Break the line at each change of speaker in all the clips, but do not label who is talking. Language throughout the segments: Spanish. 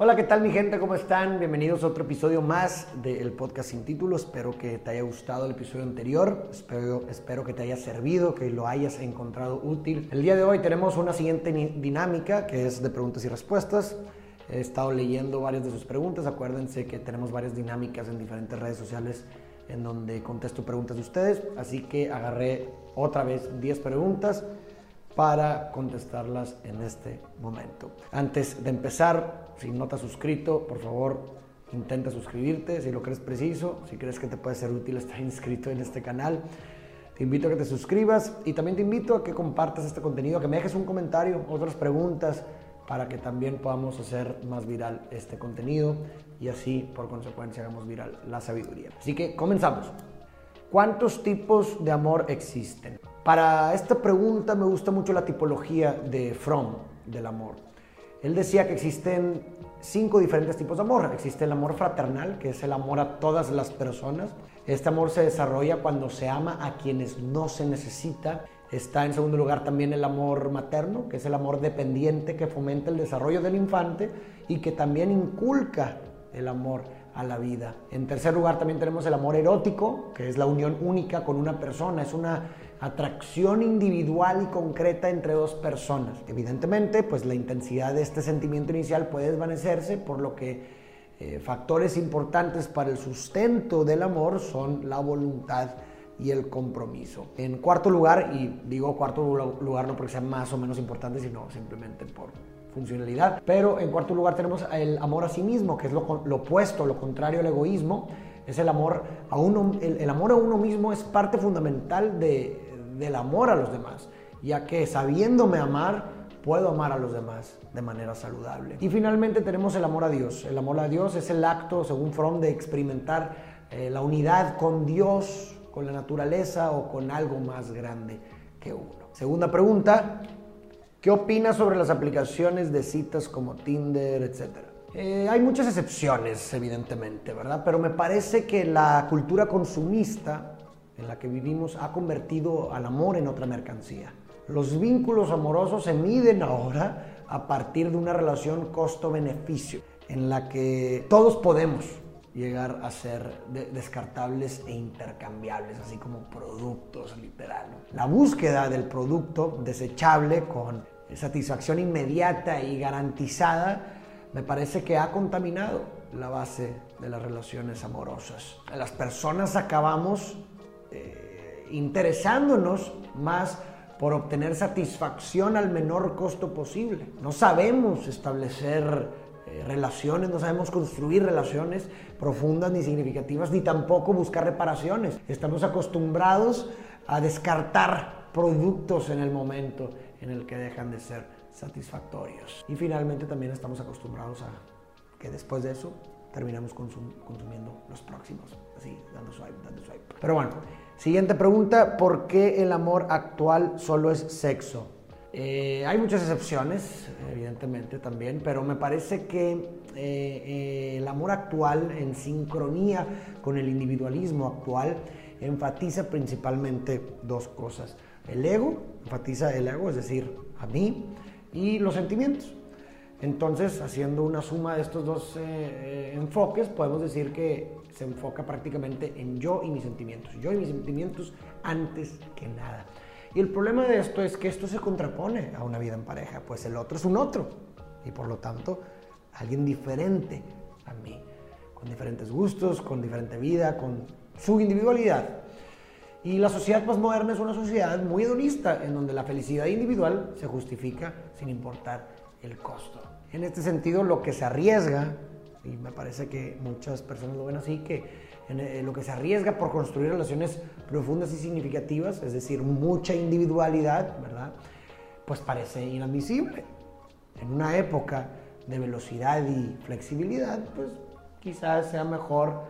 Hola, ¿qué tal mi gente? ¿Cómo están? Bienvenidos a otro episodio más del podcast sin título. Espero que te haya gustado el episodio anterior. Espero, espero que te haya servido, que lo hayas encontrado útil. El día de hoy tenemos una siguiente dinámica que es de preguntas y respuestas. He estado leyendo varias de sus preguntas. Acuérdense que tenemos varias dinámicas en diferentes redes sociales en donde contesto preguntas de ustedes. Así que agarré otra vez 10 preguntas para contestarlas en este momento. Antes de empezar, si no te has suscrito, por favor, intenta suscribirte si lo crees preciso, si crees que te puede ser útil estar inscrito en este canal. Te invito a que te suscribas y también te invito a que compartas este contenido, a que me dejes un comentario, otras preguntas, para que también podamos hacer más viral este contenido y así, por consecuencia, hagamos viral la sabiduría. Así que comenzamos. ¿Cuántos tipos de amor existen? Para esta pregunta me gusta mucho la tipología de Fromm del amor. Él decía que existen cinco diferentes tipos de amor. Existe el amor fraternal, que es el amor a todas las personas. Este amor se desarrolla cuando se ama a quienes no se necesita. Está en segundo lugar también el amor materno, que es el amor dependiente que fomenta el desarrollo del infante y que también inculca el amor a la vida. En tercer lugar también tenemos el amor erótico, que es la unión única con una persona. Es una atracción individual y concreta entre dos personas. Evidentemente, pues la intensidad de este sentimiento inicial puede desvanecerse, por lo que eh, factores importantes para el sustento del amor son la voluntad y el compromiso. En cuarto lugar, y digo cuarto lugar no porque sea más o menos importante, sino simplemente por funcionalidad, pero en cuarto lugar tenemos el amor a sí mismo, que es lo, lo opuesto, lo contrario al egoísmo, es el amor a uno, el amor a uno mismo es parte fundamental de, del amor a los demás, ya que sabiéndome amar, puedo amar a los demás de manera saludable. Y finalmente tenemos el amor a Dios. El amor a Dios es el acto, según Fromm, de experimentar eh, la unidad con Dios, con la naturaleza o con algo más grande que uno. Segunda pregunta, ¿qué opinas sobre las aplicaciones de citas como Tinder, etcétera? Eh, hay muchas excepciones, evidentemente, ¿verdad? Pero me parece que la cultura consumista en la que vivimos ha convertido al amor en otra mercancía. Los vínculos amorosos se miden ahora a partir de una relación costo-beneficio, en la que todos podemos llegar a ser descartables e intercambiables, así como productos, literal. La búsqueda del producto desechable con satisfacción inmediata y garantizada me parece que ha contaminado la base de las relaciones amorosas. Las personas acabamos eh, interesándonos más por obtener satisfacción al menor costo posible. No sabemos establecer eh, relaciones, no sabemos construir relaciones profundas ni significativas, ni tampoco buscar reparaciones. Estamos acostumbrados a descartar productos en el momento en el que dejan de ser satisfactorios. Y finalmente también estamos acostumbrados a que después de eso terminamos consumiendo los próximos. Así, dando swipe, dando swipe. Pero bueno, siguiente pregunta, ¿por qué el amor actual solo es sexo? Eh, hay muchas excepciones, evidentemente también, pero me parece que eh, eh, el amor actual, en sincronía con el individualismo actual, enfatiza principalmente dos cosas. El ego, enfatiza el ego, es decir, a mí, y los sentimientos. Entonces, haciendo una suma de estos dos eh, eh, enfoques, podemos decir que se enfoca prácticamente en yo y mis sentimientos. Yo y mis sentimientos antes que nada. Y el problema de esto es que esto se contrapone a una vida en pareja, pues el otro es un otro y por lo tanto alguien diferente a mí, con diferentes gustos, con diferente vida, con su individualidad. Y la sociedad postmoderna es una sociedad muy hedonista, en donde la felicidad individual se justifica sin importar el costo. En este sentido, lo que se arriesga, y me parece que muchas personas lo ven así, que en eh, lo que se arriesga por construir relaciones profundas y significativas, es decir, mucha individualidad, ¿verdad? Pues parece inadmisible. En una época de velocidad y flexibilidad, pues quizás sea mejor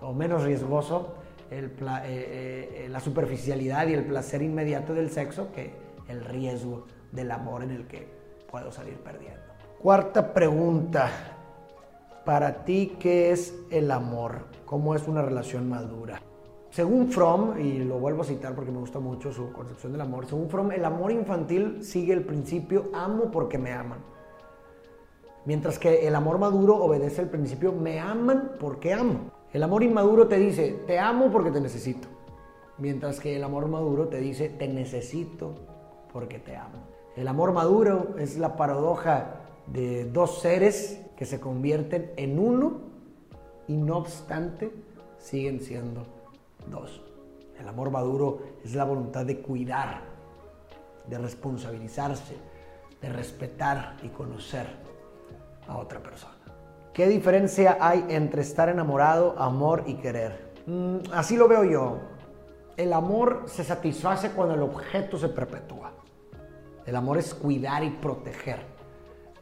o menos riesgoso el, eh, eh, la superficialidad y el placer inmediato del sexo que el riesgo del amor en el que puedo salir perdiendo. Cuarta pregunta. Para ti, ¿qué es el amor? ¿Cómo es una relación madura? Según Fromm, y lo vuelvo a citar porque me gusta mucho su concepción del amor, según Fromm, el amor infantil sigue el principio amo porque me aman. Mientras que el amor maduro obedece el principio me aman porque amo. El amor inmaduro te dice te amo porque te necesito. Mientras que el amor maduro te dice te necesito porque te amo. El amor maduro es la paradoja de dos seres que se convierten en uno y no obstante siguen siendo dos. El amor maduro es la voluntad de cuidar, de responsabilizarse, de respetar y conocer a otra persona. ¿Qué diferencia hay entre estar enamorado, amor y querer? Mm, así lo veo yo. El amor se satisface cuando el objeto se perpetúa. El amor es cuidar y proteger.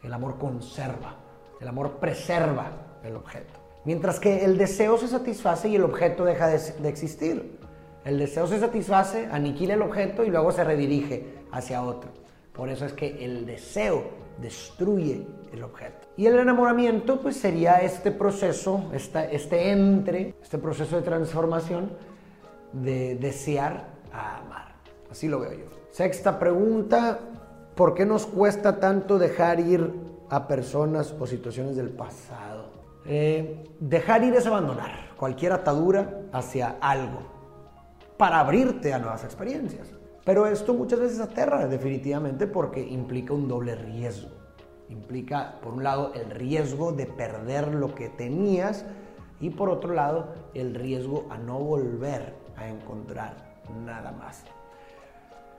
El amor conserva. El amor preserva el objeto. Mientras que el deseo se satisface y el objeto deja de, de existir. El deseo se satisface, aniquila el objeto y luego se redirige hacia otro. Por eso es que el deseo destruye el objeto. Y el enamoramiento pues sería este proceso, este entre, este proceso de transformación de desear a amar. Así lo veo yo. Sexta pregunta, ¿por qué nos cuesta tanto dejar ir a personas o situaciones del pasado? Eh, dejar ir es abandonar cualquier atadura hacia algo para abrirte a nuevas experiencias. Pero esto muchas veces aterra definitivamente porque implica un doble riesgo. Implica, por un lado, el riesgo de perder lo que tenías y por otro lado, el riesgo a no volver a encontrar nada más.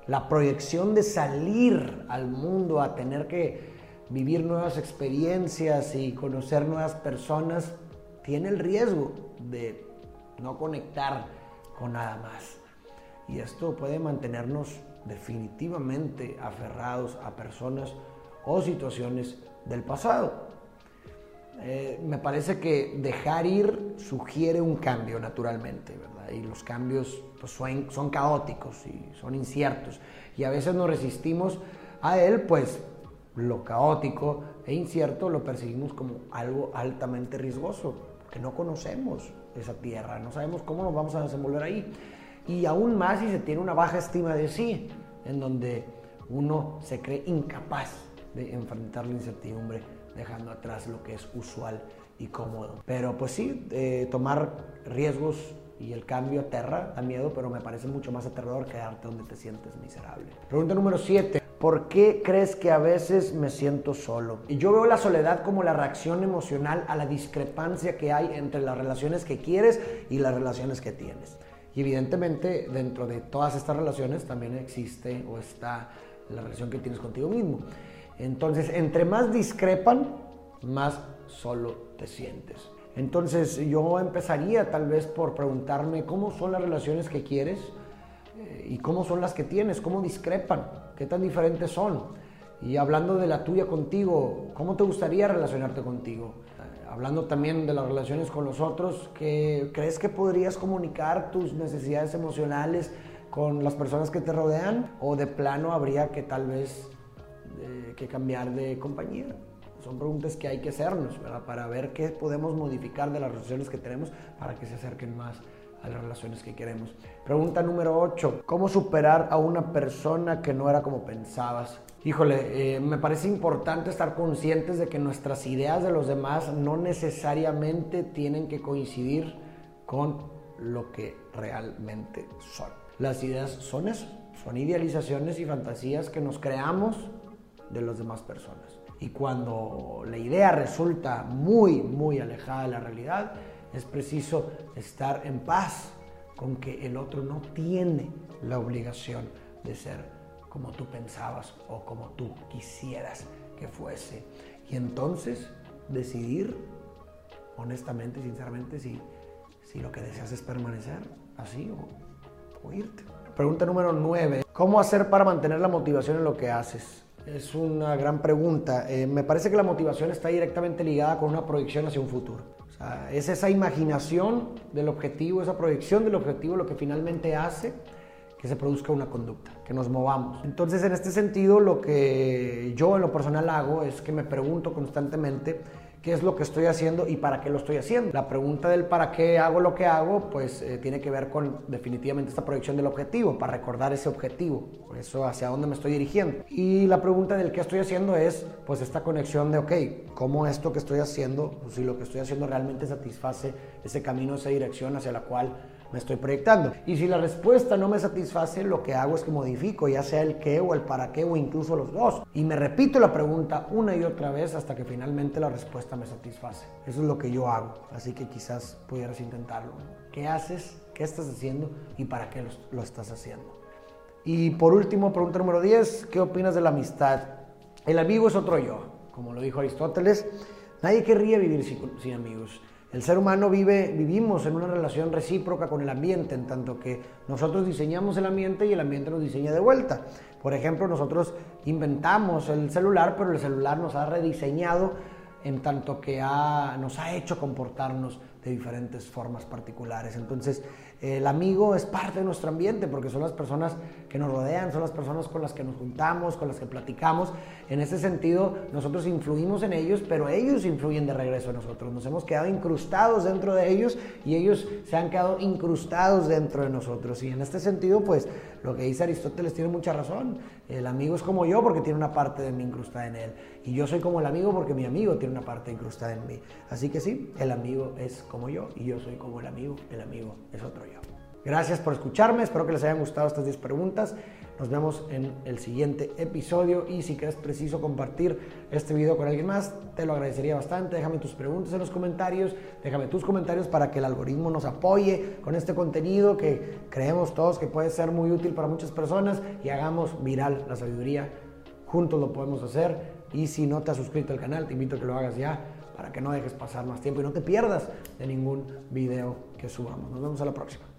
La proyección de salir al mundo a tener que vivir nuevas experiencias y conocer nuevas personas tiene el riesgo de no conectar con nada más. Y esto puede mantenernos definitivamente aferrados a personas o situaciones del pasado. Eh, me parece que dejar ir sugiere un cambio naturalmente, ¿verdad? Y los cambios pues, son, son caóticos y son inciertos. Y a veces nos resistimos a él, pues lo caótico e incierto lo percibimos como algo altamente riesgoso, porque no conocemos esa tierra, no sabemos cómo nos vamos a desenvolver ahí y aún más si se tiene una baja estima de sí, en donde uno se cree incapaz de enfrentar la incertidumbre dejando atrás lo que es usual y cómodo. Pero pues sí, eh, tomar riesgos y el cambio aterra, da miedo, pero me parece mucho más aterrador quedarte donde te sientes miserable. Pregunta número 7. ¿Por qué crees que a veces me siento solo? Y yo veo la soledad como la reacción emocional a la discrepancia que hay entre las relaciones que quieres y las relaciones que tienes. Y evidentemente dentro de todas estas relaciones también existe o está la relación que tienes contigo mismo. Entonces, entre más discrepan, más solo te sientes. Entonces, yo empezaría tal vez por preguntarme cómo son las relaciones que quieres eh, y cómo son las que tienes, cómo discrepan, qué tan diferentes son. Y hablando de la tuya contigo, ¿cómo te gustaría relacionarte contigo? Hablando también de las relaciones con los otros, que ¿crees que podrías comunicar tus necesidades emocionales con las personas que te rodean? ¿O de plano habría que tal vez eh, que cambiar de compañía? Son preguntas que hay que hacernos para ver qué podemos modificar de las relaciones que tenemos para que se acerquen más a las relaciones que queremos. Pregunta número 8. ¿Cómo superar a una persona que no era como pensabas? Híjole, eh, me parece importante estar conscientes de que nuestras ideas de los demás no necesariamente tienen que coincidir con lo que realmente son. Las ideas son eso, son idealizaciones y fantasías que nos creamos de las demás personas. Y cuando la idea resulta muy, muy alejada de la realidad, es preciso estar en paz con que el otro no tiene la obligación de ser como tú pensabas o como tú quisieras que fuese. Y entonces decidir honestamente, sinceramente, si, si lo que deseas es permanecer así o, irte. Pregunta número 9. ¿Cómo hacer para mantener la motivación en lo que haces? Es una gran pregunta. Eh, me parece que la motivación está directamente ligada con una proyección hacia un futuro. O es esa imaginación del objetivo, esa proyección del objetivo lo que finalmente hace que se produzca una conducta, que nos movamos. Entonces, en este sentido, lo que yo en lo personal hago es que me pregunto constantemente qué es lo que estoy haciendo y para qué lo estoy haciendo. La pregunta del para qué hago lo que hago, pues eh, tiene que ver con definitivamente esta proyección del objetivo, para recordar ese objetivo, por eso hacia dónde me estoy dirigiendo. Y la pregunta del qué estoy haciendo es, pues esta conexión de, ok, ¿cómo esto que estoy haciendo, pues, si lo que estoy haciendo realmente satisface ese camino, esa dirección hacia la cual me estoy proyectando. Y si la respuesta no me satisface, lo que hago es que modifico, ya sea el qué o el para qué o incluso los dos. Y me repito la pregunta una y otra vez hasta que finalmente la respuesta me satisface. Eso es lo que yo hago. Así que quizás pudieras intentarlo. ¿Qué haces? ¿Qué estás haciendo? ¿Y para qué lo, estás haciendo? Y por último, pregunta número 10, ¿qué opinas de la amistad? El amigo es otro yo, como lo dijo Aristóteles. Nadie querría vivir sin amigos. El ser humano vive, vivimos en una relación recíproca con el ambiente, en tanto que nosotros diseñamos el ambiente y el ambiente nos diseña de vuelta. Por ejemplo, nosotros inventamos el celular, pero el celular nos ha rediseñado en tanto que nos ha hecho comportarnos de diferentes formas particulares. Entonces, el amigo es parte de nuestro ambiente porque son las personas que nos rodean, son las personas con las que nos juntamos, con las que platicamos. En ese sentido, nosotros influimos en ellos, pero ellos influyen de regreso en nosotros. Nos hemos quedado incrustados dentro de ellos y ellos se han quedado incrustados dentro de nosotros. Y en este sentido, pues lo que dice Aristóteles tiene mucha razón. El amigo es como yo porque tiene una parte de mí incrustada en él. Y yo soy como el amigo porque mi amigo tiene una parte incrustada en mí. Así que sí, el amigo es como yo y yo soy como el amigo, el amigo es otro yo. Gracias por escucharme, espero que les hayan gustado estas 10 preguntas. Nos vemos en el siguiente episodio y si crees preciso compartir este video con alguien más, te lo agradecería bastante. Déjame tus preguntas en los comentarios, déjame tus comentarios para que el algoritmo nos apoye con este contenido que creemos todos que puede ser muy útil para muchas personas y hagamos viral la sabiduría. Juntos lo podemos hacer y si no te has suscrito al canal, te invito a que lo hagas ya para que no dejes pasar más tiempo y no te pierdas de ningún video que subamos. Nos vemos a la próxima.